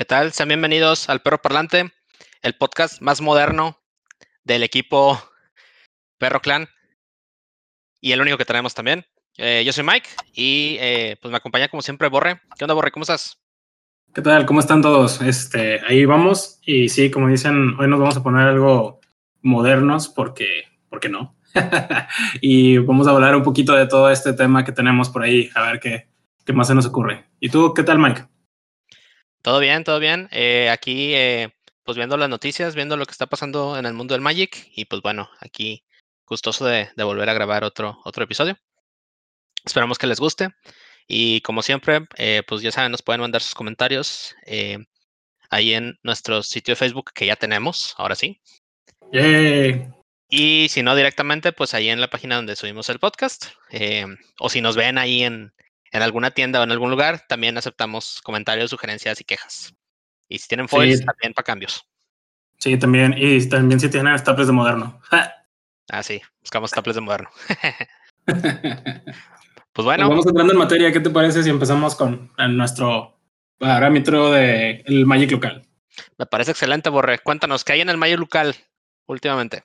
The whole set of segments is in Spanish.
¿Qué tal? Sean bienvenidos al Perro Parlante, el podcast más moderno del equipo Perro Clan y el único que tenemos también. Eh, yo soy Mike y eh, pues me acompaña como siempre Borre. ¿Qué onda Borre? ¿Cómo estás? ¿Qué tal? ¿Cómo están todos? Este, ahí vamos y sí, como dicen, hoy nos vamos a poner algo modernos porque, ¿por qué no? y vamos a hablar un poquito de todo este tema que tenemos por ahí, a ver qué, qué más se nos ocurre. ¿Y tú qué tal, Mike? Todo bien, todo bien. Eh, aquí, eh, pues viendo las noticias, viendo lo que está pasando en el mundo del Magic y pues bueno, aquí gustoso de, volver a grabar otro, otro episodio. Esperamos que les guste y como siempre, eh, pues ya saben, nos pueden mandar sus comentarios ahí en nuestro sitio de Facebook que ya tenemos, ahora sí. Y si no directamente, pues ahí en la página donde subimos el podcast. o si nos ven ahí en, en alguna tienda o en algún lugar, también aceptamos comentarios, sugerencias y quejas. Y si tienen foils, también para cambios. Sí, también. Y también si tienen staples de moderno. ah, sí, buscamos staples de moderno. pues bueno. Pues vamos entrando en materia. ¿Qué te parece si empezamos con nuestro parámetro del el Magic local? Me parece excelente, Borre. Cuéntanos, ¿qué hay en el Magic local últimamente?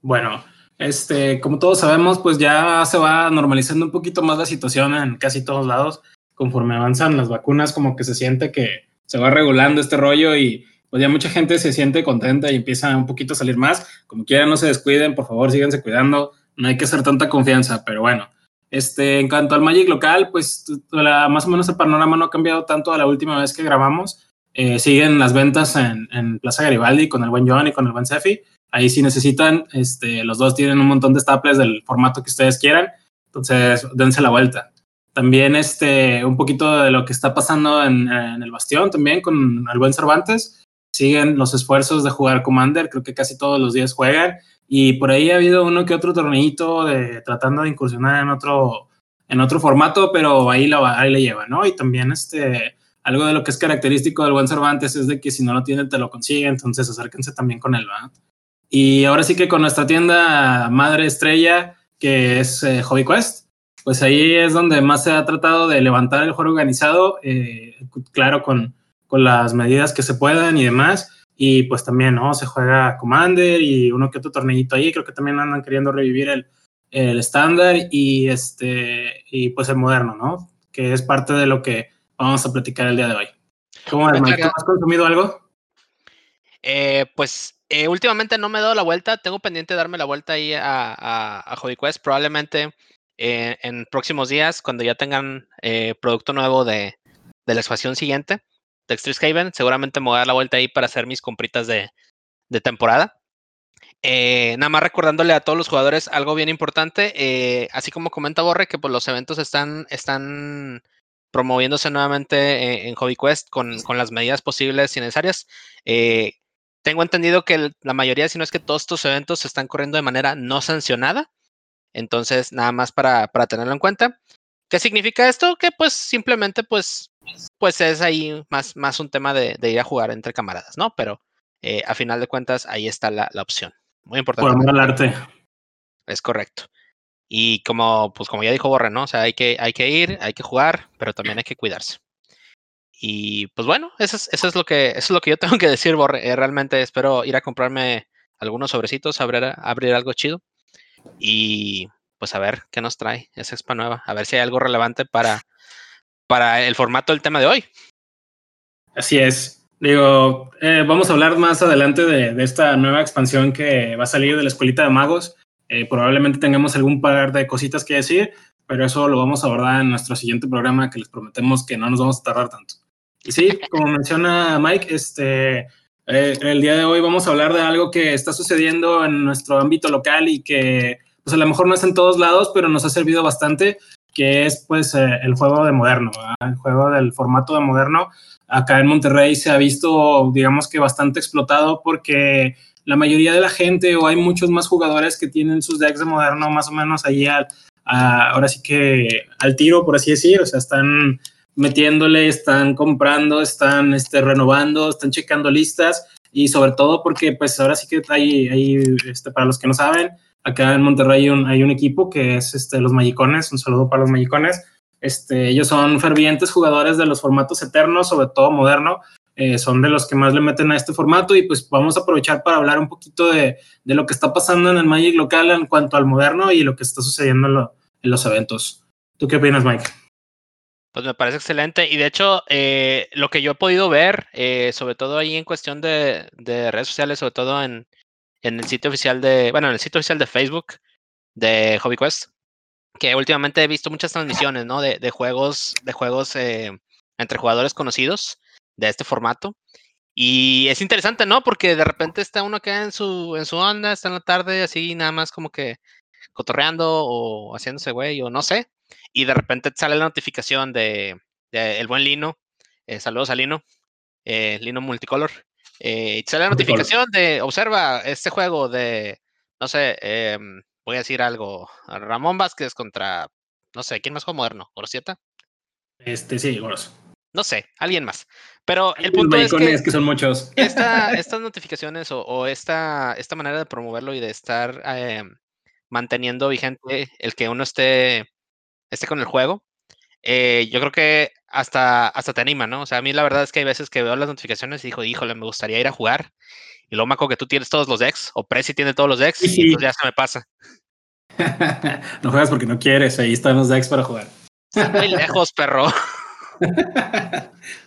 Bueno, este, como todos sabemos, pues ya se va normalizando un poquito más la situación en casi todos lados. Conforme avanzan las vacunas, como que se siente que se va regulando este rollo y pues ya mucha gente se siente contenta y empieza un poquito a salir más. Como quieran, no se descuiden, por favor, síganse cuidando. No hay que hacer tanta confianza, pero bueno. Este, en cuanto al Magic local, pues más o menos el panorama no ha cambiado tanto a la última vez que grabamos. Eh, siguen las ventas en, Plaza Garibaldi con el buen John y con el buen Sefi. Ahí si necesitan, este, los dos tienen un montón de staples del formato que ustedes quieran, entonces dense la vuelta. También este, un poquito de lo que está pasando en, el Bastión también con el buen Cervantes. Siguen los esfuerzos de jugar Commander, creo que casi todos los días juegan. Y por ahí ha habido uno que otro torneito de, tratando de incursionar en otro, en otro formato, pero ahí, la, ahí le lleva, ¿no? Y también este, algo de lo que es característico del buen Cervantes es de que si no lo tiene, te lo consigue, entonces acérquense también con él, ¿verdad? Y ahora sí que con nuestra tienda madre estrella, que es eh, Hobby Quest, pues ahí es donde más se ha tratado de levantar el juego organizado, eh, claro, con, con las medidas que se puedan y demás. Y pues también, ¿no? Se juega Commander y uno que otro torneito ahí. Creo que también andan queriendo revivir el, el estándar y este y pues el moderno, ¿no? Que es parte de lo que vamos a platicar el día de hoy. ¿Cómo Mike? ¿Has consumido algo? Eh, pues eh, últimamente no me he dado la vuelta, tengo pendiente de darme la vuelta ahí a, a, Hobby Quest, probablemente eh, en próximos días, cuando ya tengan eh, producto nuevo de, de, la expansión siguiente de Extreme Haven, seguramente me voy a dar la vuelta ahí para hacer mis compritas de, de temporada. nada más recordándole a todos los jugadores algo bien importante, así como comenta Borre, que pues, los eventos están, están promoviéndose nuevamente en Hobby Quest con, con, las medidas posibles y necesarias. Eh, tengo entendido que la mayoría, si no es que todos estos eventos se están corriendo de manera no sancionada. Entonces, nada más para, para tenerlo en cuenta. ¿Qué significa esto? Que pues simplemente pues, pues es ahí más, más un tema de, ir a jugar entre camaradas, ¿no? Pero eh, a final de cuentas ahí está la, la opción. Muy importante. Por amor arte. Es correcto. Y como, pues como ya dijo Borre, ¿no? O sea, hay que, hay que ir, hay que jugar, pero también hay que cuidarse. Y pues bueno, eso es, eso es, lo, que, eso es lo que yo tengo que decir, Borre. Eh, realmente espero ir a comprarme algunos sobrecitos, abrir, abrir algo chido. Y pues a ver qué nos trae esa expa nueva. A ver si hay algo relevante para, para el formato del tema de hoy. Así es. Digo, eh, vamos a hablar más adelante de, esta nueva expansión que va a salir de la escuelita de magos. Eh, probablemente tengamos algún par de cositas que decir, pero eso lo vamos a abordar en nuestro siguiente programa que les prometemos que no nos vamos a tardar tanto. Y sí, como menciona Mike, este, eh, el día de hoy vamos a hablar de algo que está sucediendo en nuestro ámbito local y que pues a lo mejor no es en todos lados, pero nos ha servido bastante, que es pues eh, el juego de moderno, el juego del formato de moderno. Acá en Monterrey se ha visto, digamos que bastante explotado porque la mayoría de la gente o hay muchos más jugadores que tienen sus decks de moderno más o menos ahí al, ahora sí que al tiro, por así decir, o sea, están metiéndole, están comprando, están este, renovando, están checando listas y sobre todo porque pues ahora sí que hay, hay este, para los que no saben, acá en Monterrey hay un, hay un equipo que es este, los Magicones, un saludo para los Magicones. Este, ellos son fervientes jugadores de los formatos eternos, sobre todo moderno. eh, son de los que más le meten a este formato y pues vamos a aprovechar para hablar un poquito de, de lo que está pasando en el Magic local en cuanto al moderno y lo que está sucediendo en, lo, en los eventos. ¿Tú qué opinas, Mike? Pues me parece excelente. Y de hecho, eh, lo que yo he podido ver, eh, sobre todo ahí en cuestión de, de, redes sociales, sobre todo en, en el sitio oficial de, bueno, en el sitio oficial de Facebook de HobbyQuest, que últimamente he visto muchas transmisiones, ¿no? De, juegos, de juegos eh, entre jugadores conocidos de este formato. Y es interesante, ¿no? Porque de repente está uno que en su, en su onda, está en la tarde, así nada más como que cotorreando o haciéndose güey, o no sé y de repente sale la notificación de, de el buen Lino, eh, saludos a Lino, eh, Lino Multicolor, eh, sale la notificación de, observa este juego de, no sé, em, voy a decir algo, Ramón Vázquez contra, no sé, ¿quién más juega moderno? ¿Gorosieta? Este, sí, Goros. No sé, alguien más. Pero el punto es que, que, son muchos. Esta, estas notificaciones o, o, esta, esta manera de promoverlo y de estar eh, manteniendo vigente el que uno esté esté con el juego, eh, yo creo que hasta, hasta te anima, ¿no? O sea, a mí la verdad es que hay veces que veo las notificaciones y digo, híjole, me gustaría ir a jugar. Y me acuerdo que tú tienes todos los decks, o Prezi tiene todos los decks, sí. y entonces ya se me pasa. no juegas porque no quieres, ahí están los decks para jugar. Muy lejos, perro.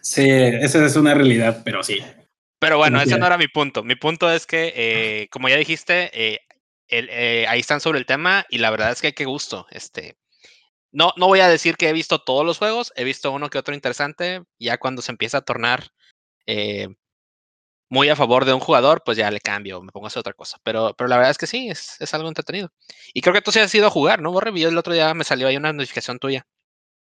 sí, esa es una realidad, pero sí. Pero bueno, ese no era mi punto. Mi punto es que, eh, como ya dijiste, eh, el, ahí están sobre el tema y la verdad es que qué gusto. Este, no, no voy a decir que he visto todos los juegos, he visto uno que otro interesante. Ya cuando se empieza a tornar eh, muy a favor de un jugador, pues ya le cambio, me pongo a hacer otra cosa. Pero, pero la verdad es que sí, es, es algo entretenido. Y creo que tú sí has ido a jugar, ¿no, Borre? El otro día me salió ahí una notificación tuya.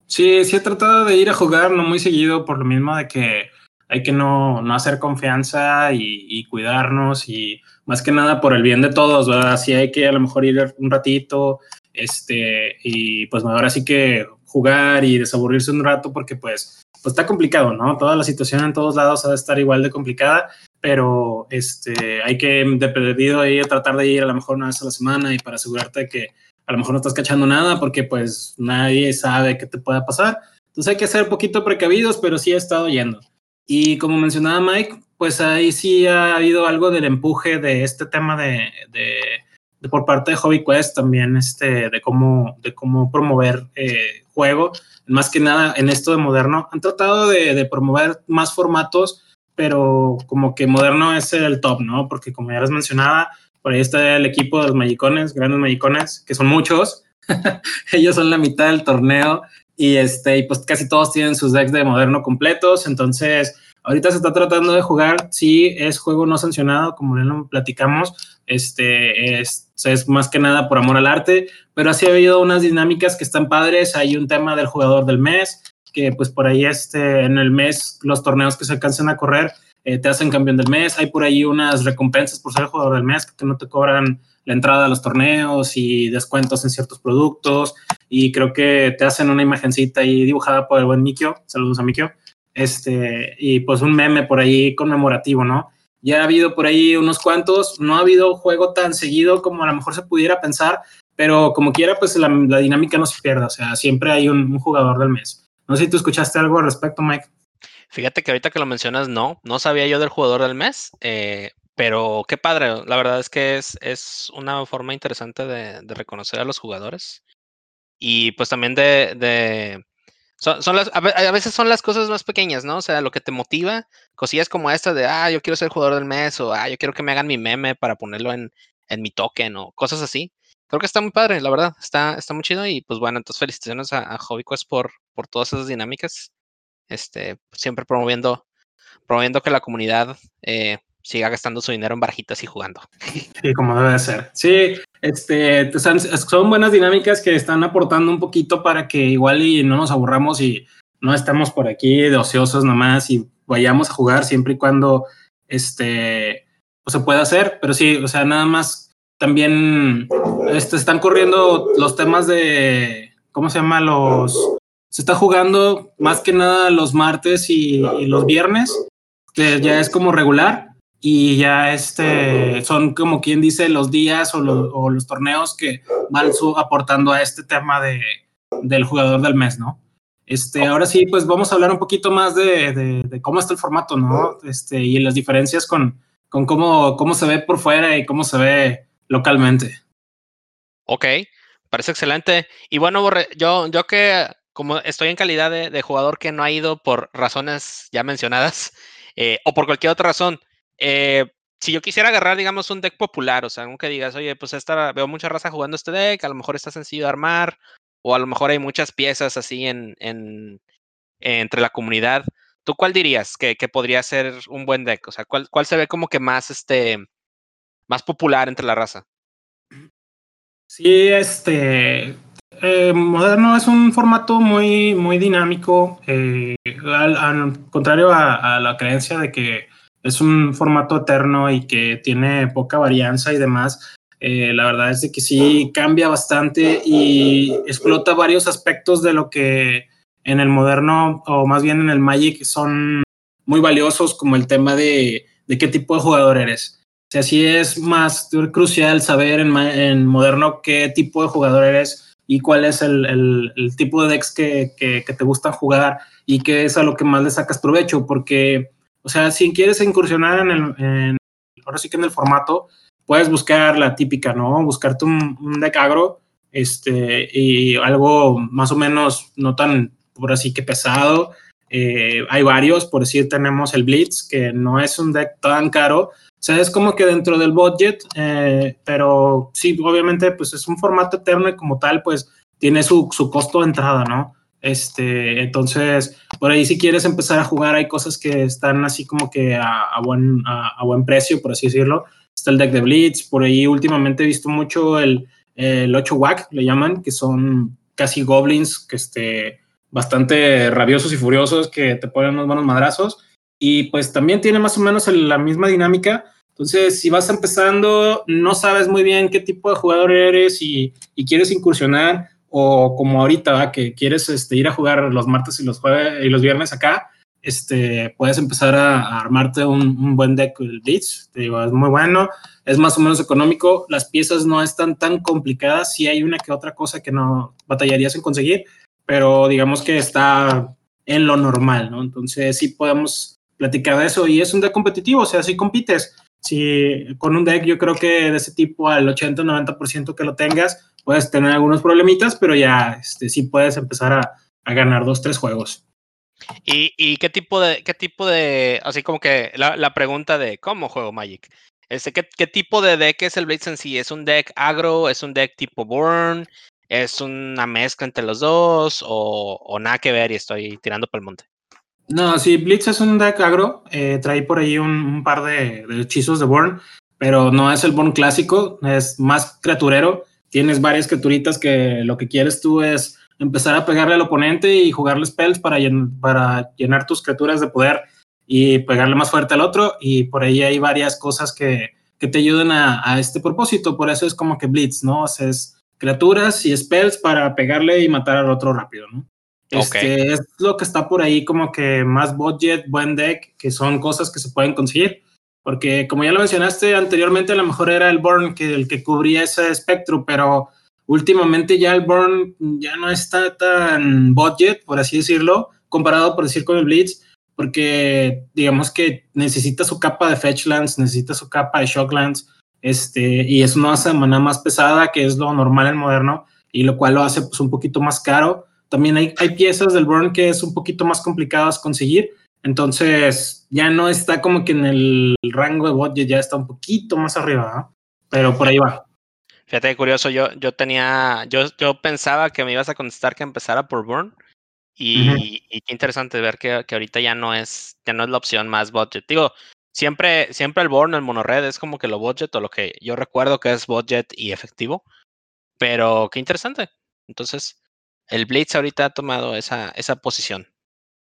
Sí, sí he tratado de ir a jugar, no muy seguido, por lo mismo de que hay que no, no hacer confianza y, y, cuidarnos y más que nada por el bien de todos, ¿verdad? Sí hay que a lo mejor ir un ratito, este, y pues ahora sí que jugar y desaburrirse un rato porque pues, pues está complicado, ¿no? Toda la situación en todos lados ha de estar igual de complicada, pero este, hay que de perdido ahí tratar de ir a lo mejor una vez a la semana y para asegurarte que a lo mejor no estás cachando nada porque pues nadie sabe qué te pueda pasar. Entonces hay que ser un poquito precavidos, pero sí he estado yendo. Y como mencionaba Mike, pues ahí sí ha habido algo del empuje de este tema de por parte de Hobby Quest también este, de, cómo, de cómo promover eh, juego. Más que nada en esto de moderno, han tratado de, de, promover más formatos, pero como que moderno es el top, ¿no? Porque como ya les mencionaba, por ahí está el equipo de los Magicones, grandes Magicones, que son muchos. Ellos son la mitad del torneo y, este, y pues casi todos tienen sus decks de moderno completos. Entonces, ahorita se está tratando de jugar. Sí, es juego no sancionado, como ya lo platicamos. Este es más que nada por amor al arte, pero así ha habido unas dinámicas que están padres. Hay un tema del jugador del mes, que pues por ahí este, en el mes los torneos que se alcancen a correr eh, te hacen campeón del mes. Hay por ahí unas recompensas por ser jugador del mes que no te cobran la entrada a los torneos y descuentos en ciertos productos. Y creo que te hacen una imagencita ahí dibujada por el buen Mikio. Saludos a Mikio. Este, y pues un meme por ahí conmemorativo, ¿no? Ya ha habido por ahí unos cuantos, no ha habido juego tan seguido como a lo mejor se pudiera pensar, pero como quiera, pues la, la dinámica no se pierda, o sea, siempre hay un, un, jugador del mes. No sé si tú escuchaste algo al respecto, Mike. Fíjate que ahorita que lo mencionas, no, no sabía yo del jugador del mes, eh, pero qué padre, la verdad es que es, es una forma interesante de, de reconocer a los jugadores y pues también de, de son, son a veces son las cosas más pequeñas, ¿no? O sea, lo que te motiva, cosillas como esta de, ah, yo quiero ser jugador del mes, o ah, yo quiero que me hagan mi meme para ponerlo en, en mi token, o cosas así. Creo que está muy padre, la verdad, está, está muy chido. Y pues bueno, entonces felicitaciones a, a HobbyQuest por, por todas esas dinámicas. Este, siempre promoviendo, promoviendo que la comunidad eh, siga gastando su dinero en barajitas y jugando. Sí, como debe de ser. Sí, este, son buenas dinámicas que están aportando un poquito para que igual y no nos aburramos y no estemos por aquí de ociosos nomás y vayamos a jugar siempre y cuando este pues, se pueda hacer, pero sí, o sea, nada más también este, están corriendo los temas de, ¿cómo se llama? Los, se está jugando más que nada los martes y, y los viernes, que ya es como regular, y ya este son como quien dice los días o los, o los torneos que van su, aportando a este tema de, del jugador del mes, ¿no? Este, ahora sí, pues vamos a hablar un poquito más de, de, cómo está el formato, ¿no? Este, y las diferencias con, con cómo, cómo se ve por fuera y cómo se ve localmente. Ok, parece excelente. Y bueno, yo, yo que como estoy en calidad de, jugador que no ha ido por razones ya mencionadas, eh, o por cualquier otra razón, eh, si yo quisiera agarrar, digamos, un deck popular, o sea, aunque digas, oye, pues esta, veo mucha raza jugando este deck, a lo mejor está sencillo de armar, o a lo mejor hay muchas piezas así en, en entre la comunidad. ¿Tú cuál dirías que, podría ser un buen deck? O sea, ¿cuál, ¿cuál se ve como que más, este, más popular entre la raza? Sí, este, eh, Moderno es un formato muy, muy dinámico, eh, al, contrario a, la creencia de que es un formato eterno y que tiene poca varianza y demás. Eh, la verdad es de que sí cambia bastante y explota varios aspectos de lo que en el moderno o más bien en el Magic son muy valiosos, como el tema de, de qué tipo de jugador eres. O sea, sí es más crucial saber en, moderno qué tipo de jugador eres y cuál es el, el, tipo de decks que, que, te gustan jugar y qué es a lo que más le sacas provecho, porque, o sea, si quieres incursionar en el, ahora sí que en el formato, puedes buscar la típica, ¿no? Buscarte un, deck agro, este, y algo más o menos no tan, por así que pesado. Eh, hay varios, por decir, tenemos el Blitz, que no es un deck tan caro, o sea, es como que dentro del budget, eh, pero sí, obviamente, pues es un formato eterno y como tal, pues tiene su, su costo de entrada, ¿no? Este, entonces, por ahí si quieres empezar a jugar, hay cosas que están así como que a, buen, precio, por así decirlo. Está el deck de Blitz, por ahí últimamente he visto mucho el, el 8 WAC, le llaman, que son casi goblins, que este, bastante rabiosos y furiosos, que te ponen unos buenos madrazos y pues también tiene más o menos la misma dinámica. Entonces, si vas empezando, no sabes muy bien qué tipo de jugador eres y, quieres incursionar, o como ahorita, que quieres este, ir a jugar los martes y los jueves y los viernes acá, este, puedes empezar a, armarte un, buen deck el Blitz. Te digo, es muy bueno, es más o menos económico, las piezas no están tan complicadas, si hay una que otra cosa que no batallarías en conseguir, pero digamos que está en lo normal, ¿no? Entonces sí podemos platicar de eso. Y es un deck competitivo, o sea, si compites. Si con un deck yo creo que de ese tipo al 80-90% que lo tengas, puedes tener algunos problemitas, pero ya este, sí puedes empezar a, a ganar dos, tres juegos. ¿Y, ¿Y, qué tipo de, qué tipo de, así como que la, la pregunta de cómo juego Magic? Este, ¿qué, ¿Qué tipo de deck es el Blitz en sí? ¿Es un deck agro? ¿Es un deck tipo Burn? ¿Es una mezcla entre los dos? ¿O, o nada que ver y estoy tirando por el monte? No, sí, Blitz es un deck agro. Eh, trae por ahí un, par de, hechizos de Born, pero no es el Born clásico, es más criaturero. Tienes varias criaturitas que lo que quieres tú es empezar a pegarle al oponente y jugarle spells para, para llenar tus criaturas de poder y pegarle más fuerte al otro. Y por ahí hay varias cosas que, que te ayudan a, a, este propósito. Por eso es como que Blitz, ¿no? O sea, es criaturas y spells para pegarle y matar al otro rápido, ¿no? Este, Es lo que está por ahí como que más budget, buen deck, que son cosas que se pueden conseguir. Porque como ya lo mencionaste anteriormente, a lo mejor era el Burn que, el que cubría ese espectro, pero últimamente ya el Burn ya no está tan budget, por así decirlo, comparado por decir con el Blitz, porque digamos que necesita su capa de Fetchlands, necesita su capa de Shocklands, este, y es una semana más pesada, que es lo normal en moderno, y lo cual lo hace pues un poquito más caro también hay, hay piezas del Burn que es un poquito más complicadas conseguir. Entonces, ya no está como que en el rango de budget, ya está un poquito más arriba, pero por ahí va. Fíjate curioso, yo, yo tenía, yo, yo pensaba que me ibas a contestar que empezara por Burn. Y, y qué interesante ver que, que, ahorita ya no es, ya no es la opción más budget. Digo, siempre, siempre el Burn, el monored, es como que lo budget o lo que yo recuerdo que es budget y efectivo. Pero qué interesante. Entonces, el Blitz ahorita ha tomado esa, esa posición.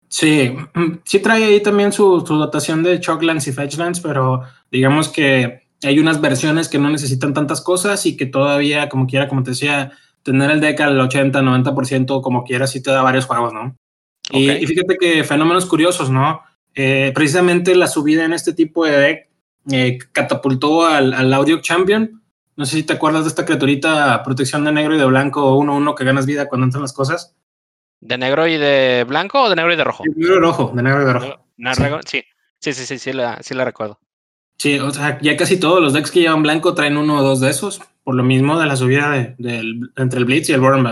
Sí, sí trae ahí también su, su dotación de Chocklands y Fetchlands, pero digamos que hay unas versiones que no necesitan tantas cosas y que todavía, como quiera, como te decía, tener el deck al 80, 90%, como quiera, sí te da varios juegos, ¿no? Y, fíjate que fenómenos curiosos, ¿no? Eh, precisamente la subida en este tipo de deck eh, catapultó al, al Audio Champion no sé si te acuerdas de esta criaturita protección de negro y de blanco 1-1 que ganas vida cuando entran las cosas. ¿De negro y de blanco o de negro y de rojo? De negro y rojo, de negro y de rojo. sí. sí, sí, sí, sí, la, sí la recuerdo. Sí, o sea, ya casi todos los decks que llevan blanco traen uno o dos de esos, por lo mismo de la subida de, entre el Blitz y el Burn,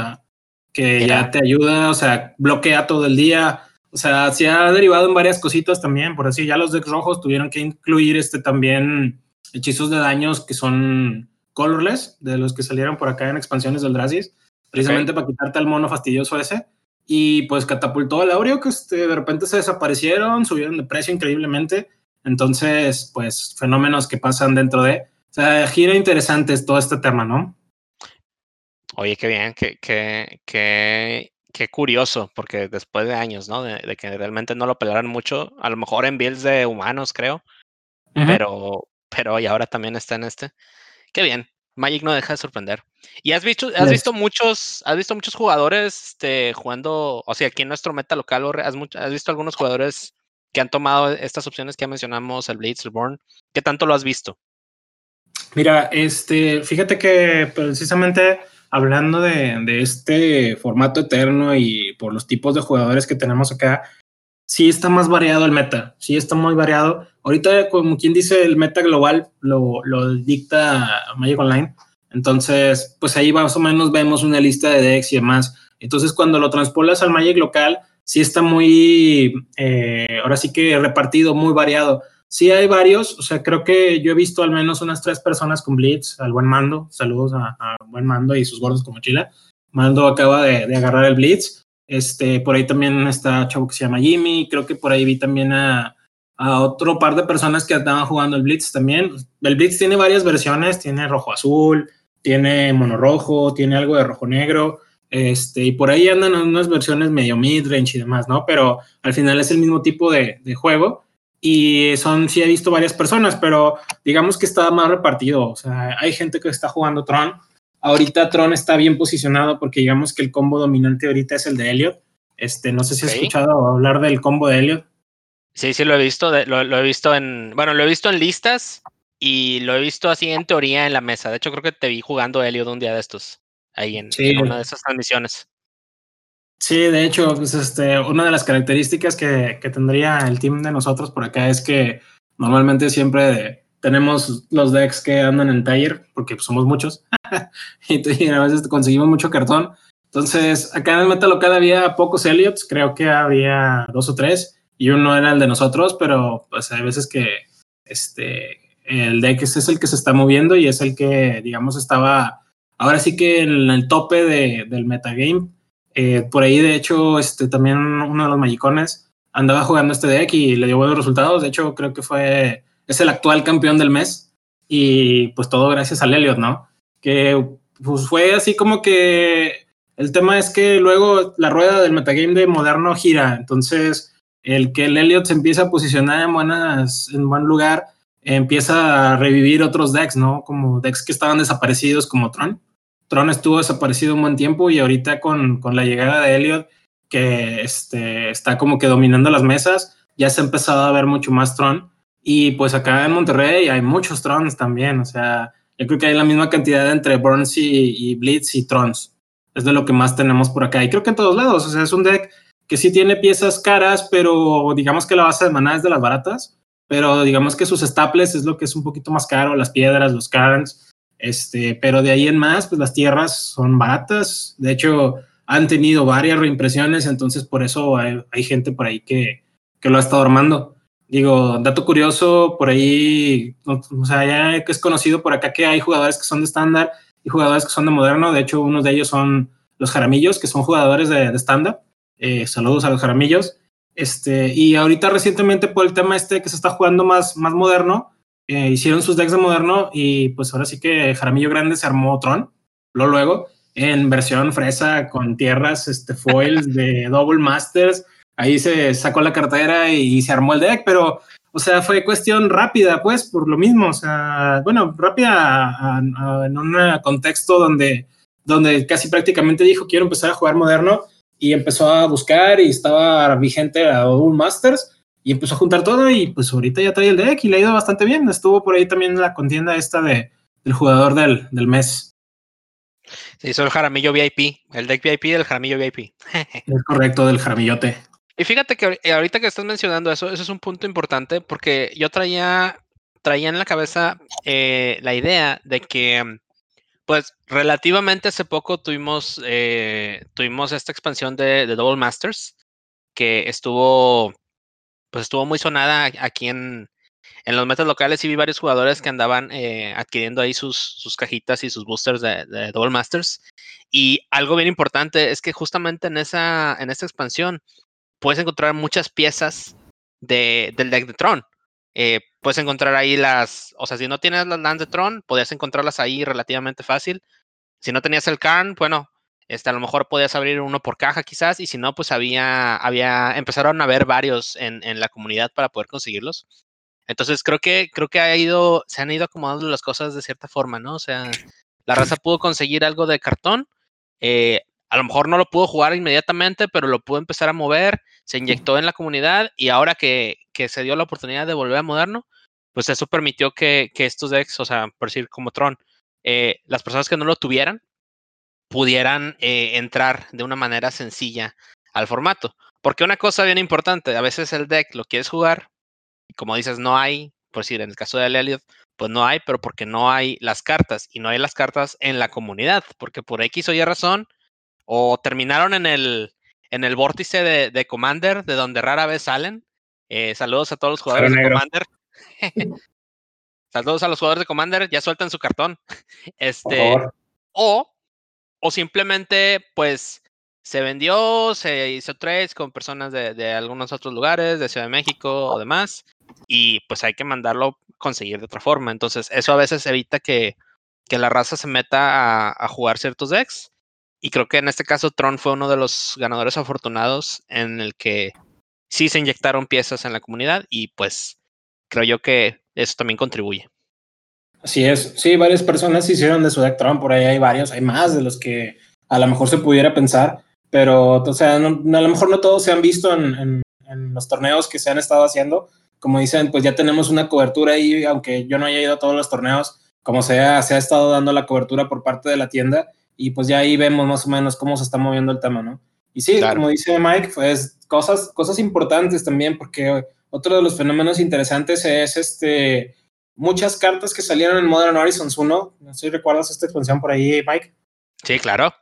que ya te ayuda, o sea, bloquea todo el día, o sea, se ha derivado en varias cositas también, por así ya los decks rojos tuvieron que incluir este también hechizos de daños que son colorless, de los que salieron por acá en expansiones del Dracis, precisamente para quitarte al mono fastidioso ese. Y pues catapultó al Aureo, que este, de repente se desaparecieron, subieron de precio increíblemente. Entonces, pues fenómenos que pasan dentro de. O sea, gira interesante todo este tema, ¿no? Oye, qué bien, qué, qué, qué, qué curioso, porque después de años, ¿no? De, que realmente no lo pelaron mucho, a lo mejor en builds de humanos, creo, pero, pero y ahora también está en este. Qué bien, Magic no deja de sorprender. ¿Y has visto, has visto muchos, has visto muchos jugadores este, jugando, o sea, aquí en nuestro meta local, has, has visto algunos jugadores que han tomado estas opciones que mencionamos, el Blitz, el Born? ¿Qué tanto lo has visto? Mira, este, fíjate que precisamente hablando de, de, este formato eterno y por los tipos de jugadores que tenemos acá, sí está más variado el meta, sí está muy variado. Ahorita, como quien dice, el meta global lo, lo dicta Magic Online. Entonces, pues ahí más o menos vemos una lista de decks y demás. Entonces, cuando lo transpolas al Magic local, sí está muy, eh, ahora sí que repartido, muy variado. Sí hay varios, o sea, creo que yo he visto al menos unas tres personas con Blitz, al buen mando, saludos a, buen mando y sus gordos como mochila. Mando acaba de, de, agarrar el Blitz. Este, por ahí también está chavo que se llama Jimmy, creo que por ahí vi también a, a otro par de personas que estaban jugando el Blitz también. El Blitz tiene varias versiones, tiene rojo azul, tiene mono rojo, tiene algo de rojo negro. Este, y por ahí andan unas versiones medio mid-range y demás, ¿no? Pero al final es el mismo tipo de, juego. Y son, sí he visto varias personas, pero digamos que está más repartido. O sea, hay gente que está jugando Tron. Ahorita Tron está bien posicionado porque digamos que el combo dominante ahorita es el de Elliot. Este, no sé si has escuchado hablar del combo de Elliot. Sí, sí, lo he visto. lo, lo, he visto en. Bueno, lo he visto en listas y lo he visto así en teoría en la mesa. De hecho, creo que te vi jugando Elliot un día de estos ahí en, una de esas transmisiones. Sí, de hecho, pues este, una de las características que, que, tendría el team de nosotros por acá es que normalmente siempre tenemos los decks que andan en taller, porque pues, somos muchos, y, a veces conseguimos mucho cartón. Entonces, acá en el local había pocos Elliots, creo que había dos o tres, y uno era el de nosotros, pero pues hay veces que este, el deck es el que se está moviendo y es el que, digamos, estaba ahora sí que en el tope de, del metagame. Eh, por ahí, de hecho, este, también uno de los magicones andaba jugando este deck y le dio buenos resultados. De hecho, creo que fue, es el actual campeón del mes. Y pues todo gracias al Elliot, ¿no? Que pues fue así como que el tema es que luego la rueda del metagame de moderno gira. Entonces, el que el Elliot se empieza a posicionar en, buenas, en buen lugar, empieza a revivir otros decks, ¿no? Como decks que estaban desaparecidos como Tron. Tron estuvo desaparecido un buen tiempo y ahorita con, con la llegada de Elliot, que este, está como que dominando las mesas, ya se ha empezado a ver mucho más Tron. Y pues acá en Monterrey hay muchos Trons también, o sea, yo creo que hay la misma cantidad entre Burns y, Blitz y Trons. Es de lo que más tenemos por acá. Y creo que en todos lados, o sea, es un deck que sí tiene piezas caras, pero digamos que la base de maná es de las baratas pero digamos que sus staples es lo que es un poquito más caro, las piedras, los carns, este, pero de ahí en más, pues las tierras son baratas, de hecho han tenido varias reimpresiones, entonces por eso hay, gente por ahí que, que, lo ha estado armando. Digo, dato curioso, por ahí, o sea, ya es conocido por acá que hay jugadores que son de estándar y jugadores que son de moderno, de hecho unos de ellos son los jaramillos, que son jugadores de estándar. Eh, saludos a los jaramillos. Este, y ahorita recientemente por el tema este que se está jugando más, más moderno, eh, hicieron sus decks de moderno y pues ahora sí que Jaramillo Grande se armó Tron, lo luego en versión fresa con tierras, este, foils de Double Masters, ahí se sacó la cartera y, se armó el deck, pero o sea, fue cuestión rápida, pues, por lo mismo, o sea, bueno, rápida en un contexto donde, donde casi prácticamente dijo, quiero empezar a jugar moderno, y empezó a buscar y estaba vigente a un Masters y empezó a juntar todo y pues ahorita ya trae el deck y le ha ido bastante bien. Estuvo por ahí también la contienda esta de, del jugador del, del mes. Se hizo el Jaramillo VIP, el deck VIP del Jaramillo VIP. es correcto, del Jaramillote. Y fíjate que ahorita que estás mencionando eso, eso es un punto importante porque yo traía, traía en la cabeza eh, la idea de que, pues, relativamente hace poco tuvimos, eh, tuvimos esta expansión de, Double Masters que estuvo, pues, estuvo muy sonada aquí en, en los metas locales y vi varios jugadores que andaban eh, adquiriendo ahí sus, sus cajitas y sus boosters de, de, Double Masters. Y algo bien importante es que justamente en esa, en esta expansión puedes encontrar muchas piezas de, del deck de Tron. Eh, puedes encontrar ahí las, o sea, si no tienes las lands de Tron, podías encontrarlas ahí relativamente fácil. Si no tenías el Karn, bueno, este, a lo mejor podías abrir uno por caja quizás, y si no, pues había, había, empezaron a haber varios en, en la comunidad para poder conseguirlos. Entonces creo que, creo que ha ido, se han ido acomodando las cosas de cierta forma, ¿no? O sea, la raza pudo conseguir algo de cartón, eh, a lo mejor no lo pudo jugar inmediatamente, pero lo pudo empezar a mover, se inyectó en la comunidad y ahora que, que se dio la oportunidad de volver a moderno, pues eso permitió que, que estos decks, o sea, por decir como Tron, eh, las personas que no lo tuvieran pudieran eh, entrar de una manera sencilla al formato. Porque una cosa bien importante, a veces el deck lo quieres jugar y como dices, no hay, por decir, en el caso de Elliot, pues no hay, pero porque no hay las cartas y no hay las cartas en la comunidad, porque por X o Y razón, o terminaron en el, en el vórtice de, de Commander, de donde rara vez salen. Eh, saludos a todos los jugadores de Commander. saludos a los jugadores de Commander, ya sueltan su cartón. Este, o, o simplemente, pues, se vendió, se hizo trades con personas de, de, algunos otros lugares, de Ciudad de México o demás, y pues hay que mandarlo conseguir de otra forma. Entonces, eso a veces evita que, que la raza se meta a, a, jugar ciertos decks. Y creo que en este caso Tron fue uno de los ganadores afortunados en el que sí se inyectaron piezas en la comunidad y pues creo yo que eso también contribuye. Así es, sí, varias personas hicieron de su deck Tron, por ahí hay varios, hay más de los que a lo mejor se pudiera pensar, pero o sea, no, a lo mejor no todos se han visto en, en, en, los torneos que se han estado haciendo. Como dicen, pues ya tenemos una cobertura ahí, aunque yo no haya ido a todos los torneos, como sea, se ha estado dando la cobertura por parte de la tienda y pues ya ahí vemos más o menos cómo se está moviendo el tema, ¿no? Y sí, claro. como dice Mike, pues cosas, cosas importantes también, porque otro de los fenómenos interesantes es este muchas cartas que salieron en Modern Horizons 1. No sé si recuerdas esta expansión por ahí, Mike. Sí, claro.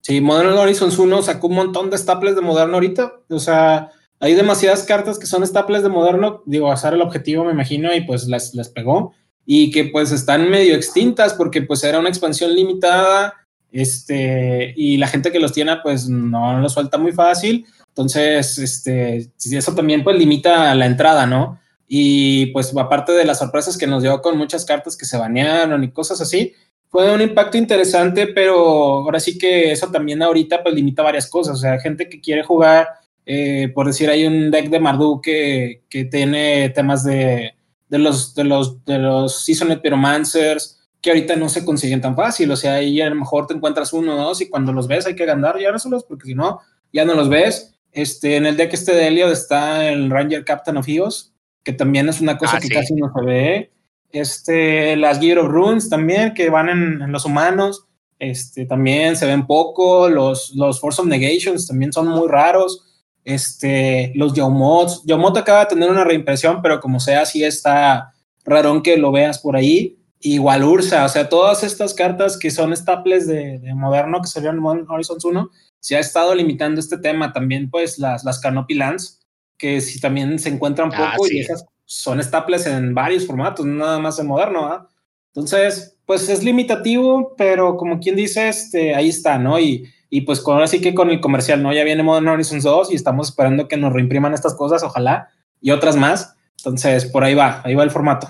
Sí, Modern Horizons 1 sacó un montón de staples de Moderno ahorita. O sea, hay demasiadas cartas que son staples de Moderno. Digo, hacer el objetivo, me imagino, y pues las, las pegó. Y que pues están medio extintas porque pues era una expansión limitada este, y la gente que los tiene, pues no lo suelta muy fácil. Entonces, este, eso también pues limita la entrada, ¿no? Y pues aparte de las sorpresas que nos dio con muchas cartas que se banearon y cosas así, fue un impacto interesante, pero ahora sí que eso también ahorita pues limita varias cosas. O sea, gente que quiere jugar, eh, por decir, hay un deck de Mardu que, que tiene temas de, de los, de los, de los Seasoned Pyromancers, que ahorita no se consiguen tan fácil, o sea, ahí a lo mejor te encuentras uno o dos y cuando los ves hay que ganar ya no porque si no, ya no los ves. Este, en el deck este de Elliot está el Ranger Captain of Heroes, que también es una cosa ah, que sí. casi no se ve. Este, las Gear of Runes también, que van en, en, los humanos, este, también se ven poco. Los, los Force of Negations también son muy raros. Este, los Yaumots. Yaumot acaba de tener una reimpresión, pero como sea, sí está rarón que lo veas por ahí igual Ursa, o sea, todas estas cartas que son staples de, de moderno que salieron en Horizons 1, se ha estado limitando este tema. También, pues, las, las Canopy Lands, que si también se encuentran poco ah, sí. y esas son staples en varios formatos, no nada más en moderno. Entonces, pues es limitativo, pero como quien dice, este, ahí está, ¿no? Y, y pues con, ahora sí que con el comercial, ¿no? Ya viene Modern Horizons 2 y estamos esperando que nos reimpriman estas cosas, ojalá, y otras más. Entonces, por ahí va, ahí va el formato.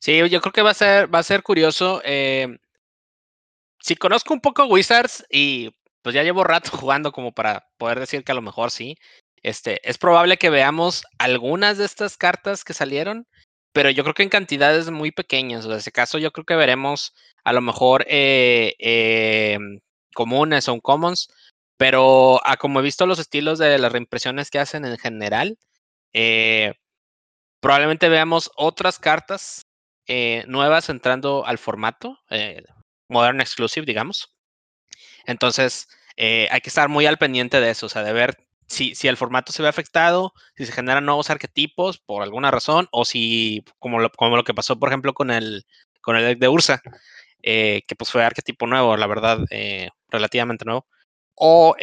Sí, yo creo que va a ser, va a ser curioso. Eh, si conozco un poco Wizards y pues ya llevo rato jugando como para poder decir que a lo mejor sí, este, es probable que veamos algunas de estas cartas que salieron, pero yo creo que en cantidades muy pequeñas. O sea, en ese caso yo creo que veremos a lo mejor eh, eh, comunes o uncommons, pero a como he visto los estilos de las reimpresiones que hacen en general, probablemente veamos otras cartas eh, nuevas entrando al formato, eh, Modern Exclusive, digamos. Entonces, eh, hay que estar muy al pendiente de eso, o sea, de ver si, si el formato se ve afectado, si se generan nuevos arquetipos por alguna razón, o si, como lo, como lo que pasó, por ejemplo, con el, con el deck de Ursa, eh, que pues fue arquetipo nuevo, la verdad, eh, relativamente nuevo, o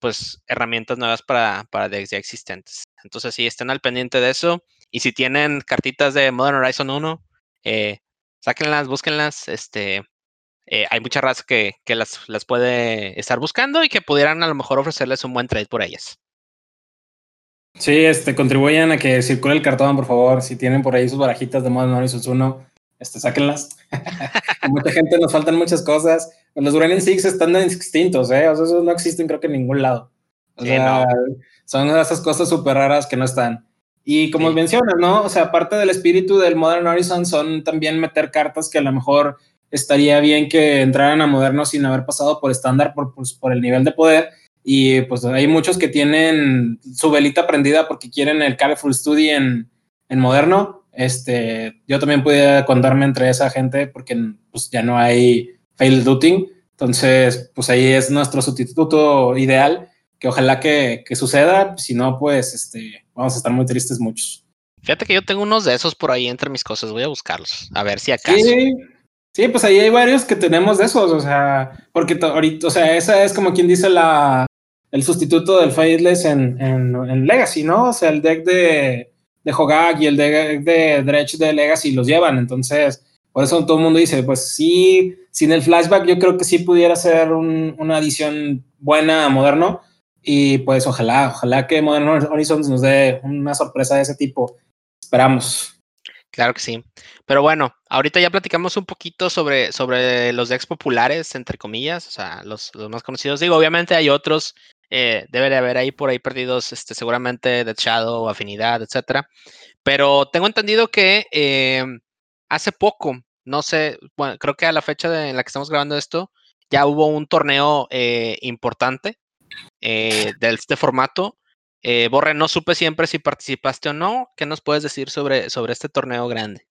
pues herramientas nuevas para, para decks ya existentes. Entonces, sí, estén al pendiente de eso. Y si tienen cartitas de Modern Horizon 1, sáquenlas, búsquenlas, este, eh, hay mucha raza que, las, puede estar buscando y que pudieran a lo mejor ofrecerles un buen trade por ellas. Sí, este, contribuyan a que circule el cartón, por favor. Si tienen por ahí sus barajitas de Modern Horizons 1, este, sáquenlas. mucha gente nos faltan muchas cosas. Los Uranian Six están extintos, ¿eh? O sea, esos no existen creo que en ningún lado. O sea, son esas cosas súper raras que no están. Y como mencionas, ¿no? O sea, parte del espíritu del Modern Horizon son también meter cartas que a lo mejor estaría bien que entraran a Moderno sin haber pasado por estándar por, pues, por el nivel de poder. Y pues hay muchos que tienen su velita prendida porque quieren el Careful Study en, en Moderno. Este, yo también pude contarme entre esa gente porque pues, ya no hay fail dooting. Entonces, pues ahí es nuestro sustituto ideal, que ojalá que, que suceda. Si no, pues este, vamos a estar muy tristes muchos. Fíjate que yo tengo unos de esos por ahí entre mis cosas. Voy a buscarlos, a ver si acaso. Sí, Sí, pues ahí hay varios que tenemos de esos, o sea, porque ahorita, o sea, esa es como quien dice la, el sustituto del Faithless en, en, Legacy, ¿no? O sea, el deck de, de Hogak y el deck de Dredge de Legacy los llevan, entonces, por eso todo el mundo dice, pues sí, sin el flashback yo creo que sí pudiera ser una adición buena a Moderno, y pues ojalá, ojalá que Modern Horizons nos dé una sorpresa de ese tipo, esperamos. Claro que sí. Pero bueno, ahorita ya platicamos un poquito sobre, sobre los decks populares, entre comillas, o sea, los, más conocidos. Digo, obviamente hay otros, eh, debe de haber ahí por ahí perdidos, este, seguramente de Shadow, Afinidad, etcétera. Pero tengo entendido que eh, hace poco, no sé, bueno, creo que a la fecha en la que estamos grabando esto, ya hubo un torneo eh, importante de este formato eh, Borre, no supe siempre si participaste o no. ¿Qué nos puedes decir sobre, sobre este torneo grande?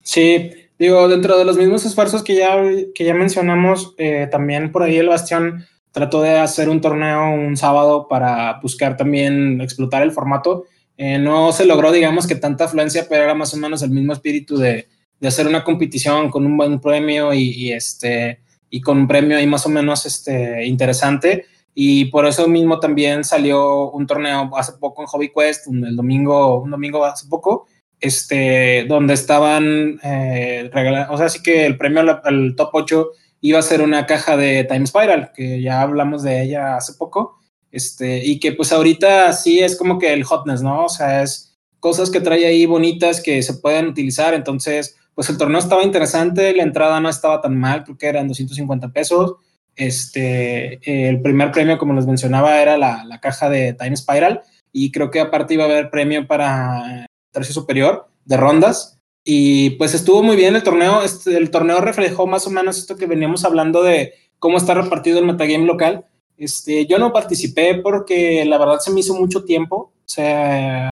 Sí, digo, dentro de los mismos esfuerzos que ya, que ya mencionamos, eh, también por ahí el Bastión trató de hacer un torneo un sábado para buscar también explotar el formato. Eh, no se logró, digamos, que tanta afluencia, pero era más o menos el mismo espíritu de, de hacer una competición con un buen premio y, y, este, y con un premio ahí más o menos este, interesante. Y por eso mismo también salió un torneo hace poco en Hobby Quest, el domingo, un domingo hace poco, este, donde estaban eh, regalando, o sea, sí que el premio al, top 8 iba a ser una caja de Time Spiral, que ya hablamos de ella hace poco, este, y que pues ahorita sí es como que el hotness, ¿no? O sea, es cosas que trae ahí bonitas que se pueden utilizar, entonces, pues el torneo estaba interesante, la entrada no estaba tan mal, creo que eran 250 pesos, este, el primer premio, como les mencionaba, era la, la, caja de Time Spiral y creo que aparte iba a haber premio para tercio superior de rondas y pues estuvo muy bien el torneo. Este, el torneo reflejó más o menos esto que veníamos hablando de cómo está repartido el metagame local. Este, yo no participé porque la verdad se me hizo mucho tiempo. O sea,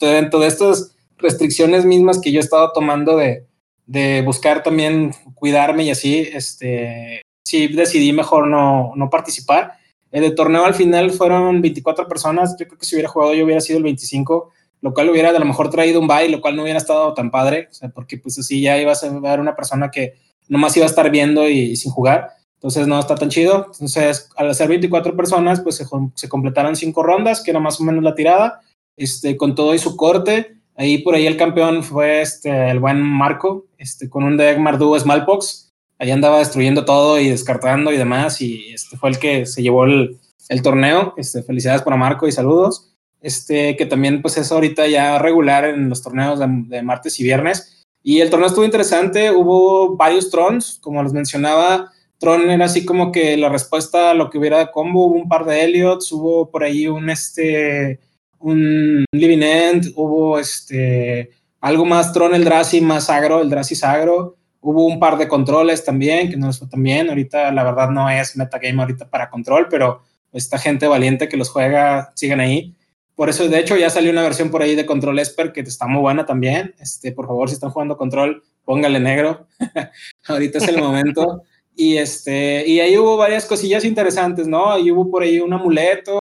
dentro de estas restricciones mismas que yo he estado tomando de, de buscar también cuidarme y así, este, sí decidí mejor no, no participar. El torneo al final fueron 24 personas. Yo creo que si hubiera jugado yo hubiera sido el 25, lo cual hubiera a lo mejor traído un bye, lo cual no hubiera estado tan padre, o sea, porque pues así ya iba a ser una persona que nomás iba a estar viendo y, sin jugar. Entonces no está tan chido. Entonces, al hacer 24 personas, pues se, se, completaron cinco rondas, que era más o menos la tirada, este, con todo y su corte. Ahí por ahí el campeón fue este, el buen Marco, este, con un deck Mardu Smallpox ahí andaba destruyendo todo y descartando y demás, y este fue el que se llevó el, torneo. Este, felicidades para Marco y saludos. Este, que también pues es ahorita ya regular en los torneos de, martes y viernes. Y el torneo estuvo interesante, hubo varios trons, como les mencionaba, Tron era así como que la respuesta a lo que hubiera de combo, hubo un par de Elliots, hubo por ahí un este un Living End, hubo este algo más Tron el Drazi más agro, el Drazi agro, Hubo un par de controles también, que no les fue tan bien. Ahorita, la verdad, no es metagame ahorita para control, pero esta gente valiente que los juega, siguen ahí. Por eso, de hecho, ya salió una versión por ahí de Control Esper que está muy buena también. Este, por favor, si están jugando Control, póngale negro. ahorita es el momento. Y, este, y ahí hubo varias cosillas interesantes, ¿no? Ahí hubo por ahí un amuleto,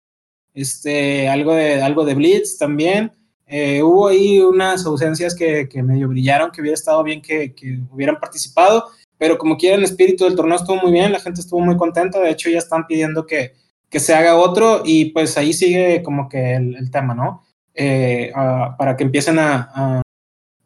este, algo, de, algo de Blitz también. Eh, hubo ahí unas ausencias que, que, medio brillaron, que hubiera estado bien que, que, hubieran participado, pero como quiera el espíritu del torneo estuvo muy bien, la gente estuvo muy contenta, de hecho ya están pidiendo que, que se haga otro y pues ahí sigue como que el, el tema, ¿no? Eh, para que empiecen a, a,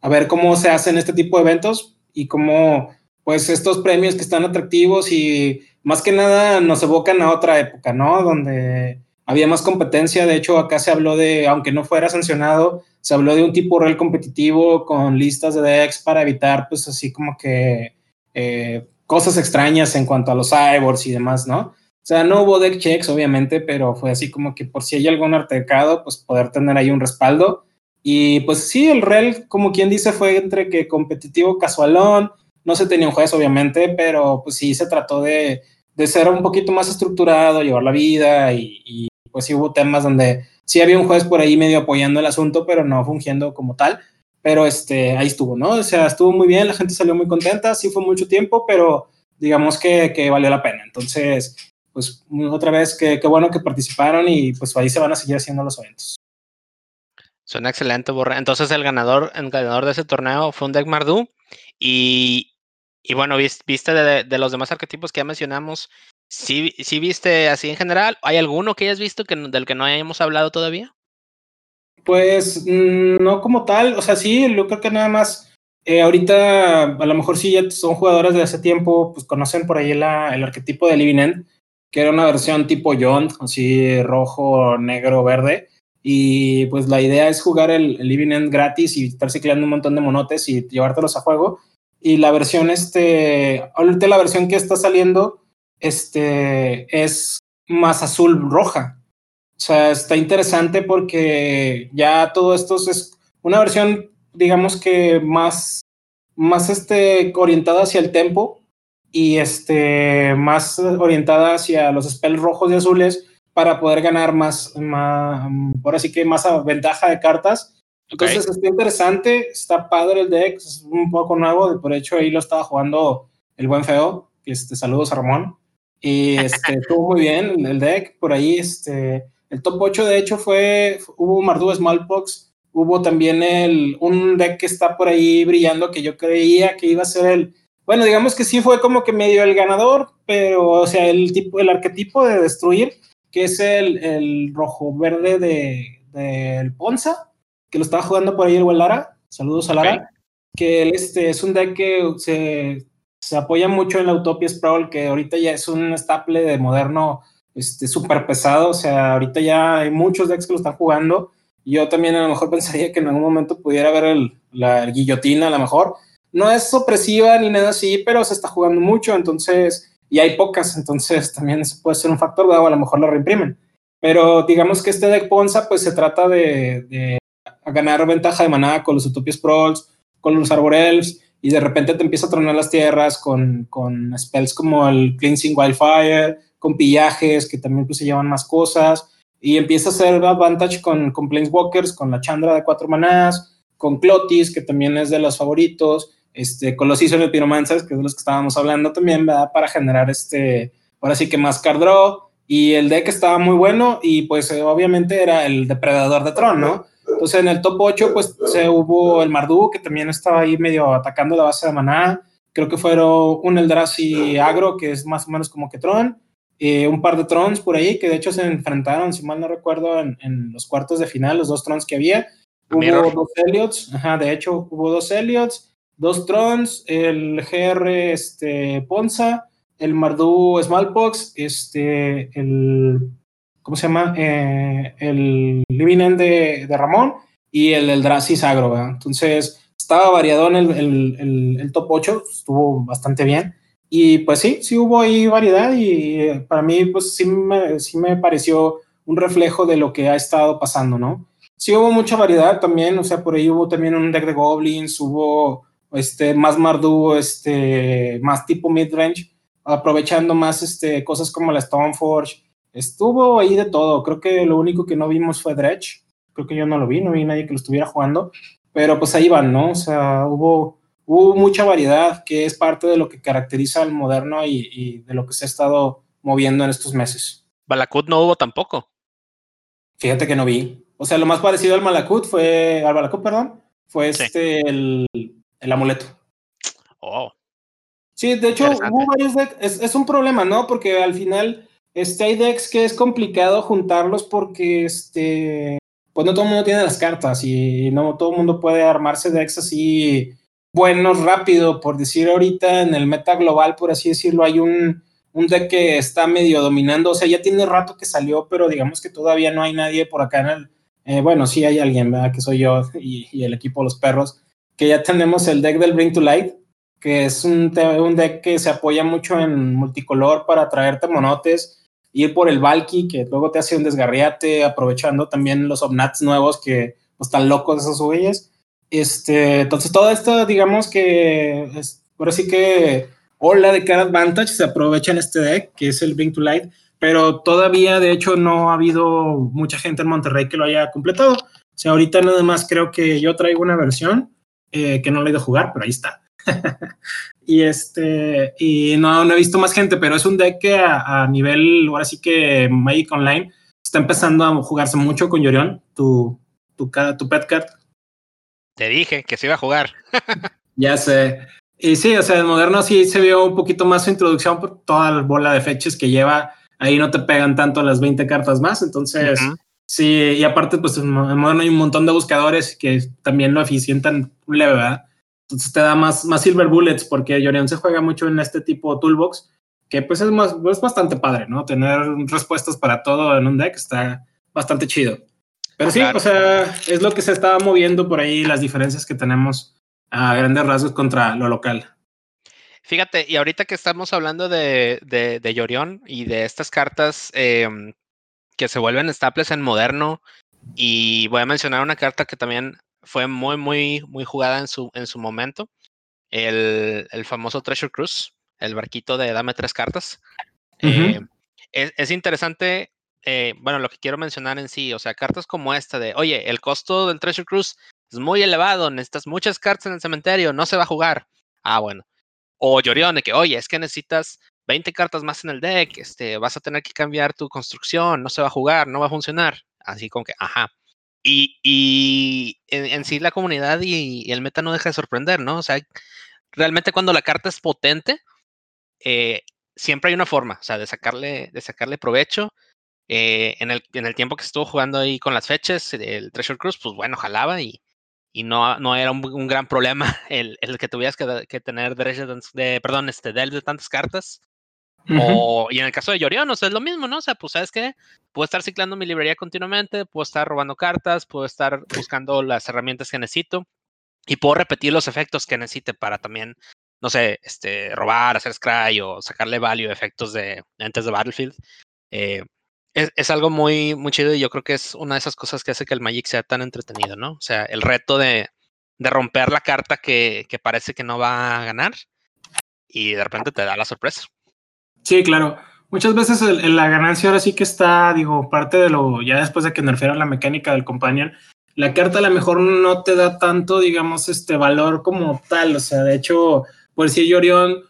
a, ver cómo se hacen este tipo de eventos y cómo pues estos premios que están atractivos y más que nada nos evocan a otra época, ¿no? Donde había más competencia, de hecho acá se habló de, aunque no fuera sancionado, se habló de un tipo real competitivo con listas de decks para evitar pues así como que eh, cosas extrañas en cuanto a los cyborgs y demás, ¿no? O sea, no hubo deck checks, obviamente, pero fue así como que por si hay algún artecado, pues poder tener ahí un respaldo. Y pues sí, el rel, como quien dice, fue entre que competitivo casualón, no se tenía un juez, obviamente, pero pues sí se trató de, de ser un poquito más estructurado, llevar la vida y, y, pues sí hubo temas donde sí había un juez por ahí medio apoyando el asunto, pero no fungiendo como tal. Pero este, ahí estuvo, ¿no? O sea, estuvo muy bien, la gente salió muy contenta, sí fue mucho tiempo, pero digamos que, que valió la pena. Entonces, pues otra vez, qué bueno que participaron y pues ahí se van a seguir haciendo los eventos. Suena excelente, Borre. Entonces el ganador, el ganador de ese torneo fue un deck Mardu y, y bueno, viste de, de, los demás arquetipos que ya mencionamos, ¿sí, ¿sí viste así en general? ¿Hay alguno que hayas visto que, del que no hayamos hablado todavía? Pues no como tal, o sea, sí, yo creo que nada más, eh, ahorita a lo mejor sí ya son jugadores de hace tiempo, pues conocen por ahí la, el arquetipo de Living End, que era una versión tipo John, así rojo, negro, verde, y pues la idea es jugar el, el Living End gratis y estar ciclando un montón de monotes y llevártelos a juego, y la versión, este, ahorita la versión que está saliendo, este, es más azul roja. O sea, está interesante porque ya todo esto es una versión, digamos que más, más este, orientada hacia el tempo y este, más orientada hacia los spells rojos y azules para poder ganar más, más por así que más ventaja de cartas entonces okay. está interesante, está padre el deck, es un poco nuevo, por hecho ahí lo estaba jugando el buen feo, este, saludos a Ramón, y este, estuvo muy bien el deck, por ahí este, el top 8 de hecho fue, hubo Mardu Smallpox, hubo también el, un deck que está por ahí brillando que yo creía que iba a ser el, bueno, digamos que sí fue como que medio el ganador, pero o sea, el tipo, el arquetipo de destruir, que es el, el rojo verde de, del Ponza, que lo estaba jugando por ahí el Lara. Saludos a Lara. Okay. Que él este, es un deck que se, se, apoya mucho en la Utopia Sprawl, que ahorita ya es un staple de moderno este, súper pesado. O sea, ahorita ya hay muchos decks que lo están jugando. Yo también a lo mejor pensaría que en algún momento pudiera haber el, la el guillotina, a lo mejor. No es opresiva ni nada así, pero se está jugando mucho, entonces, y hay pocas, entonces también puede ser un factor, dado a lo mejor lo reimprimen. Pero digamos que este deck Ponza, pues se trata de, de ganar ventaja de manada con los Utopias Prols, con los Arborelfs, y de repente te empieza a tronar las tierras con, con spells como el Cleansing Wildfire, con pillajes que también pues, se llevan más cosas, y empieza a hacer advantage con, con Planeswalkers, con la Chandra de cuatro manás, con Clotis, que también es de los favoritos, este, con los Seasonal Pyromancers, que es de los que estábamos hablando también, ¿verdad? Para generar este, ahora sí que más card draw, y el deck estaba muy bueno, y pues obviamente era el depredador de Tron, ¿no? Entonces en el top 8 pues se hubo el Mardu que también estaba ahí medio atacando la base de Maná. Creo que fueron un Eldrazi Agro que es más o menos como que Tron. Eh, un par de Trons por ahí que de hecho se enfrentaron, si mal no recuerdo, en, en los cuartos de final, los dos Trons que había. Hubo Mirror. dos Elliots, ajá, de hecho hubo dos Elliots, dos Trons, el GR este, Ponza, el Mardu Smallpox, este, el ¿cómo se llama? Eh, el Living End de, de, Ramón y el Eldrazi Sagro, ¿verdad? Entonces, estaba variado en el, top 8, estuvo bastante bien. Y pues sí, sí hubo ahí variedad y para mí pues sí me, sí me pareció un reflejo de lo que ha estado pasando, ¿no? Sí hubo mucha variedad también, o sea, por ahí hubo también un deck de goblins, hubo este, más Mardu, este, más tipo midrange, aprovechando más este, cosas como la Stoneforge, estuvo ahí de todo. Creo que lo único que no vimos fue Dredge. Creo que yo no lo vi, no vi nadie que lo estuviera jugando. Pero pues ahí van, ¿no? O sea, hubo, hubo mucha variedad, que es parte de lo que caracteriza al moderno y, de lo que se ha estado moviendo en estos meses. Balakut no hubo tampoco. Fíjate que no vi. O sea, lo más parecido al Malakut fue, al Balakut, perdón, fue este, el, el, amuleto. Oh. Sí, de hecho, hubo varios decks. Es, es, un problema, ¿no? Porque al final este, hay decks que es complicado juntarlos porque este, pues no todo el mundo tiene las cartas y no todo el mundo puede armarse decks así buenos rápido, por decir ahorita en el meta global, por así decirlo, hay un, un deck que está medio dominando, o sea, ya tiene rato que salió, pero digamos que todavía no hay nadie por acá en el, eh, bueno, sí hay alguien, ¿verdad? Que soy yo y, el equipo Los Perros, que ya tenemos el deck del Bring to Light, que es un, un deck que se apoya mucho en multicolor para traerte monotes, ir por el Valky, que luego te hace un desgarriate, aprovechando también los Omnats nuevos que pues, están locos esos güeyes. Este, entonces, todo esto, digamos que es, ahora sí que hola de cara advantage se aprovecha en este deck, que es el Bring to Light, pero todavía, de hecho, no ha habido mucha gente en Monterrey que lo haya completado. O sea, ahorita nada más creo que yo traigo una versión eh, que no le he ido a jugar, pero ahí está. y este, y no, no he visto más gente, pero es un deck que a, nivel, ahora sí que Magic Online, está empezando a jugarse mucho con Yorion, tu, tu, tu pet card. Te dije que se iba a jugar. ya sé. Y sí, o sea, el moderno sí se vio un poquito más su introducción por toda la bola de fechas que lleva. Ahí no te pegan tanto las 20 cartas más. Entonces, sí, y aparte, pues en moderno hay un montón de buscadores que también lo eficientan leve, ¿verdad? Entonces te da más, más silver bullets porque Yorion se juega mucho en este tipo de toolbox, que pues es, más, es bastante padre, ¿no? Tener respuestas para todo en un deck está bastante chido. Pero sí, o sea, es lo que se estaba moviendo por ahí, las diferencias que tenemos a grandes rasgos contra lo local. Fíjate, y ahorita que estamos hablando de, de, de Yorion y de estas cartas em, que se vuelven staples en moderno, y voy a mencionar una carta que también fue muy, muy, muy jugada en su, en su momento. El, el famoso Treasure Cruise, el barquito de dame tres cartas. Eh, es, es, interesante, eh, bueno, lo que quiero mencionar en sí, o sea, cartas como esta de, oye, el costo del Treasure Cruise es muy elevado, necesitas muchas cartas en el cementerio, no se va a jugar. Ah, bueno. O Yorion, de que, oye, es que necesitas 20 cartas más en el deck, este, vas a tener que cambiar tu construcción, no se va a jugar, no va a funcionar. Así como que, ajá. Y, en, sí la comunidad y, el meta no deja de sorprender, ¿no? O sea, realmente cuando la carta es potente, eh, siempre hay una forma, o sea, de sacarle, de sacarle provecho. Eh, en, el, en el tiempo que estuvo jugando ahí con las fechas, el Treasure Cruise, pues bueno, jalaba y, y no, no era un, gran problema el, el que tuvieras que, que tener derecho de, perdón, este, de tantas cartas. O, y en el caso de Yorion, es lo mismo, ¿no? O sea, pues, ¿sabes qué? Puedo estar ciclando mi librería continuamente, puedo estar robando cartas, puedo estar buscando las herramientas que necesito y puedo repetir los efectos que necesite para también, no sé, este, robar, hacer scry o sacarle value efectos de antes de Battlefield. Eh, es, es, algo muy, muy chido y yo creo que es una de esas cosas que hace que el Magic sea tan entretenido, ¿no? O sea, el reto de, de romper la carta que, que parece que no va a ganar y de repente te da la sorpresa. Sí, claro. Muchas veces la ganancia ahora sí que está, digo, parte de lo, ya después de que nerfearon la mecánica del companion, la carta a lo mejor no te da tanto, digamos, este valor como tal. O sea, de hecho, por si Yorion,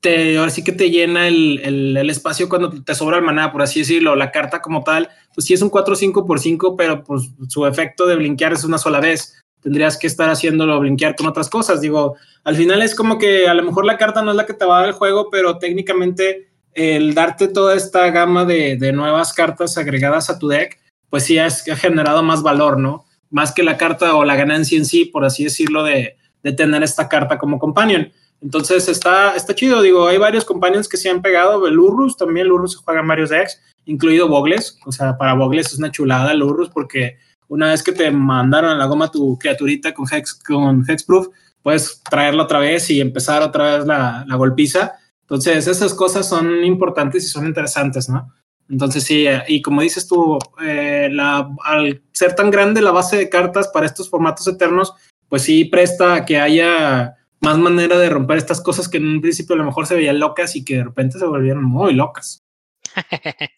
te, ahora sí que te llena el, el, espacio cuando te sobra el maná, por así decirlo. La carta como tal, pues sí es un 4-5 por 5, pero pues su efecto de blinkear es una sola vez. Tendrías que estar haciéndolo blinkear con otras cosas. Digo, al final es como que a lo mejor la carta no es la que te va a dar el juego, pero técnicamente el darte toda esta gama de, nuevas cartas agregadas a tu deck, pues sí ha generado más valor, ¿no? Más que la carta o la ganancia en sí, por así decirlo, de, tener esta carta como companion. Entonces está, está chido, digo, hay varios companions que se han pegado, el Urrus también, el Urrus se juega en varios decks, incluido Bogles, o sea, para Bogles es una chulada el Urrus porque una vez que te mandaron a la goma tu criaturita con, Hex, con Hexproof, puedes traerla otra vez y empezar otra vez la, la golpiza entonces, esas cosas son importantes y son interesantes, ¿no? Entonces, sí, eh, y como dices tú, eh, la, al ser tan grande la base de cartas para estos formatos eternos, pues sí presta a que haya más manera de romper estas cosas que en un principio a lo mejor se veían locas y que de repente se volvieron muy locas.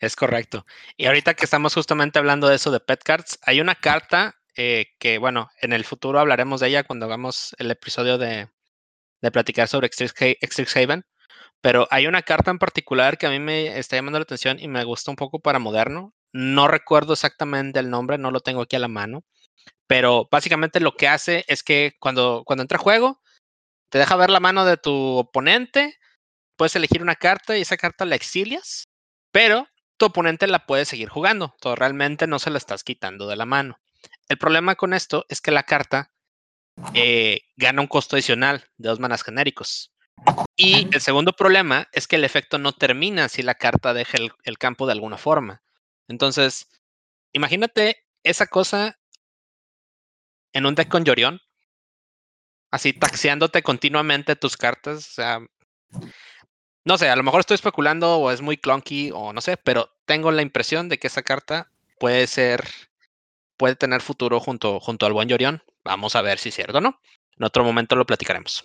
es correcto. Y ahorita que estamos justamente hablando de eso de pet cards, hay una carta eh, que, bueno, en el futuro hablaremos de ella cuando hagamos el episodio de, de platicar sobre Strixhaven, pero hay una carta en particular que a mí me está llamando la atención y me gusta un poco para moderno. No recuerdo exactamente el nombre, no lo tengo aquí a la mano, pero básicamente lo que hace es que cuando, cuando entra a juego, te deja ver la mano de tu oponente, puedes elegir una carta y esa carta la exilias, pero tu oponente la puede seguir jugando. Tú realmente no se la estás quitando de la mano. El problema con esto es que la carta eh, gana un costo adicional de dos manas genéricos. Y el segundo problema es que el efecto no termina si la carta deja el, campo de alguna forma. Entonces, imagínate esa cosa en un deck con Yorion, así taxiándote continuamente tus cartas. O sea, no sé, a lo mejor estoy especulando o es muy clunky o no sé, pero tengo la impresión de que esa carta puede ser, puede tener futuro junto, junto al buen Yorion. Vamos a ver si es cierto o no. En otro momento lo platicaremos.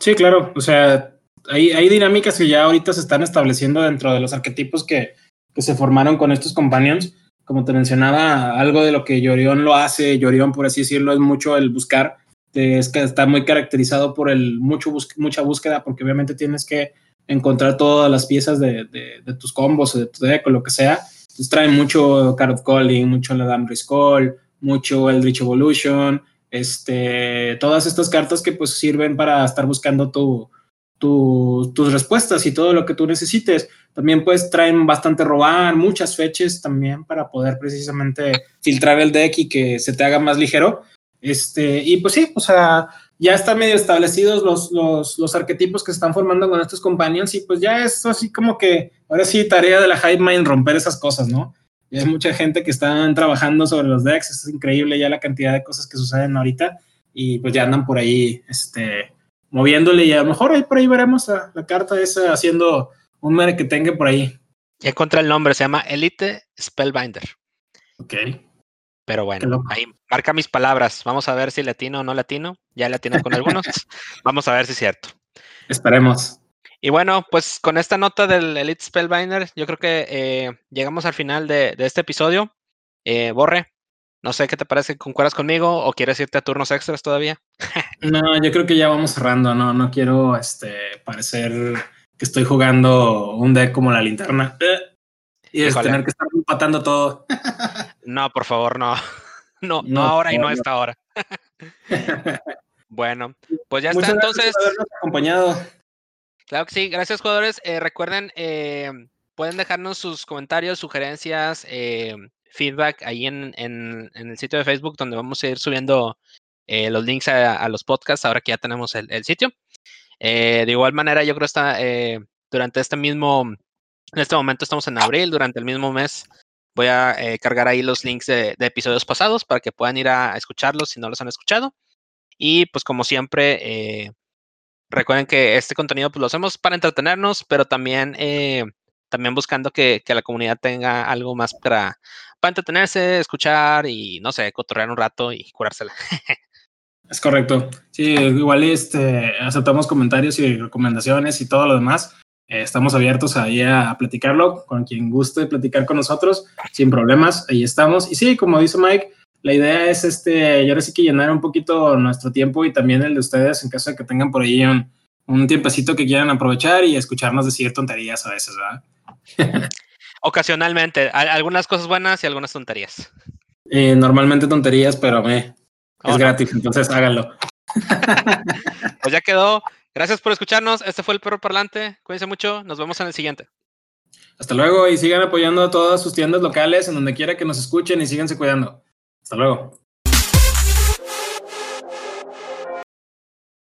Sí, claro. O sea, hay, hay dinámicas que ya ahorita se están estableciendo dentro de los arquetipos que, que se formaron con estos companions. Como te mencionaba, algo de lo que Yorion lo hace, Yorion, por así decirlo, es mucho el buscar. Es que está muy caracterizado por el mucho mucha búsqueda, porque obviamente tienes que encontrar todas las piezas de, de, tus combos de tu deck o lo que sea. Entonces traen mucho Card of Calling, mucho Ladam Call, mucho Eldritch Evolution, este, todas estas cartas que pues sirven para estar buscando tu, tus respuestas y todo lo que tú necesites. También pues traen bastante robar, muchas fechas también para poder precisamente filtrar el deck y que se te haga más ligero. Este, y pues sí, o sea, ya están medio establecidos los, los, los, arquetipos que se están formando con estos companions y pues ya es así como que ahora sí tarea de la Hive Mind romper esas cosas, ¿no? Hay mucha gente que están trabajando sobre los decks, es increíble ya la cantidad de cosas que suceden ahorita y pues ya andan por ahí este, moviéndole y a lo mejor ahí por ahí veremos a la carta esa haciendo un que tenga por ahí. Ya encontré el nombre, se llama Elite Spellbinder. Ok. Pero bueno, ahí marca mis palabras. Vamos a ver si latino o no latino. Ya latino con algunos. Vamos a ver si es cierto. Esperemos. Y bueno, pues con esta nota del Elite Spellbinder, yo creo que eh, llegamos al final de, este episodio. Eh, Borre, no sé qué te parece, ¿concuerdas conmigo o quieres irte a turnos extras todavía? no, yo creo que ya vamos cerrando, no, no quiero este, parecer que estoy jugando un deck como la linterna. Y es tener que estar empatando todo. no, por favor, no. No, no, ahora y no a esta hora. bueno, pues ya está entonces. Por acompañado. Claro que sí, gracias jugadores. Eh, recuerden, eh, pueden dejarnos sus comentarios, sugerencias, eh, feedback ahí en, en, el sitio de Facebook donde vamos a ir subiendo los links a, los podcasts ahora que ya tenemos el, sitio. de igual manera, yo creo que durante este mismo en este momento estamos en abril, durante el mismo mes voy a cargar ahí los links de, episodios pasados para que puedan ir a, escucharlos si no los han escuchado. Y pues como siempre, recuerden que este contenido pues, lo hacemos para entretenernos, pero también, eh, también buscando que, la comunidad tenga algo más para, para entretenerse, escuchar y no sé, cotorrear un rato y curársela. Es correcto. Sí, igual este, aceptamos comentarios y recomendaciones y todo lo demás. Eh, estamos abiertos ahí a, platicarlo con quien guste platicar con nosotros, sin problemas, ahí estamos. Y sí, como dice Mike, la idea es este, y ahora sí que llenar un poquito nuestro tiempo y también el de ustedes en caso de que tengan por ahí un, un tiempecito que quieran aprovechar y escucharnos decir tonterías a veces, ¿verdad? Ocasionalmente, algunas cosas buenas y algunas tonterías. Eh, normalmente tonterías, pero me, es gratis, entonces háganlo. pues ya quedó. Gracias por escucharnos. Este fue el perro parlante. Cuídense mucho. Nos vemos en el siguiente. Hasta luego y sigan apoyando a todas sus tiendas locales en donde quiera que nos escuchen y síganse cuidando. Hasta luego.